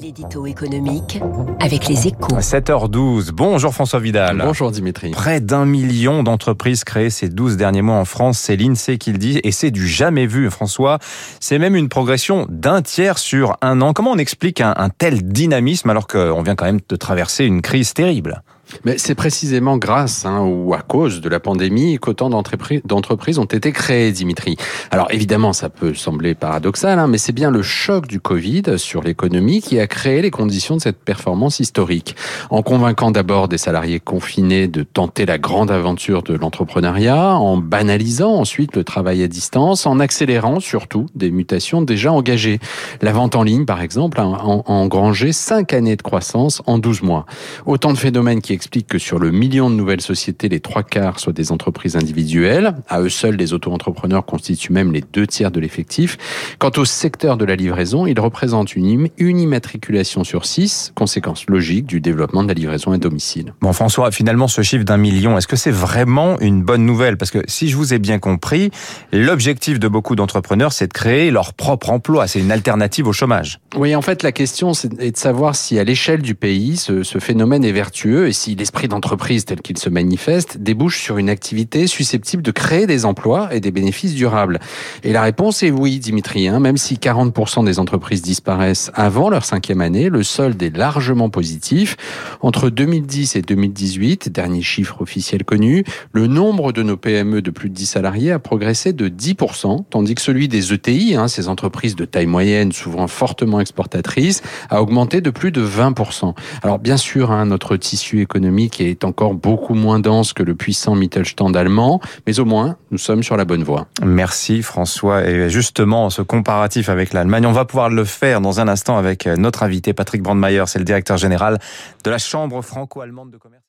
L'édito économique avec les échos. 7h12. Bonjour François Vidal. Bonjour Dimitri. Près d'un million d'entreprises créées ces 12 derniers mois en France, c'est l'INSEE qui le dit, et c'est du jamais vu, François. C'est même une progression d'un tiers sur un an. Comment on explique un, un tel dynamisme alors qu'on vient quand même de traverser une crise terrible? Mais c'est précisément grâce hein, ou à cause de la pandémie qu'autant d'entreprises ont été créées, Dimitri. Alors évidemment, ça peut sembler paradoxal, hein, mais c'est bien le choc du Covid sur l'économie qui a créé les conditions de cette performance historique. En convainquant d'abord des salariés confinés de tenter la grande aventure de l'entrepreneuriat, en banalisant ensuite le travail à distance, en accélérant surtout des mutations déjà engagées. La vente en ligne, par exemple, a engrangé cinq années de croissance en 12 mois. Autant de phénomènes qui explique que sur le million de nouvelles sociétés, les trois quarts soient des entreprises individuelles. À eux seuls, les auto-entrepreneurs constituent même les deux tiers de l'effectif. Quant au secteur de la livraison, il représente une, une immatriculation sur six, conséquence logique du développement de la livraison à domicile. Bon, François, finalement, ce chiffre d'un million, est-ce que c'est vraiment une bonne nouvelle? Parce que si je vous ai bien compris, l'objectif de beaucoup d'entrepreneurs, c'est de créer leur propre emploi. C'est une alternative au chômage. Oui, en fait, la question est de savoir si à l'échelle du pays, ce, ce phénomène est vertueux et l'esprit d'entreprise tel qu'il se manifeste débouche sur une activité susceptible de créer des emplois et des bénéfices durables. Et la réponse est oui, Dimitri. Hein. même si 40% des entreprises disparaissent avant leur cinquième année, le solde est largement positif. Entre 2010 et 2018, dernier chiffre officiel connu, le nombre de nos PME de plus de 10 salariés a progressé de 10%, tandis que celui des ETI, hein, ces entreprises de taille moyenne, souvent fortement exportatrices, a augmenté de plus de 20%. Alors bien sûr, hein, notre tissu économique économique est encore beaucoup moins dense que le puissant Mittelstand allemand, mais au moins, nous sommes sur la bonne voie. Merci François. Et justement, ce comparatif avec l'Allemagne, on va pouvoir le faire dans un instant avec notre invité Patrick Brandmeier, c'est le directeur général de la Chambre franco-allemande de commerce.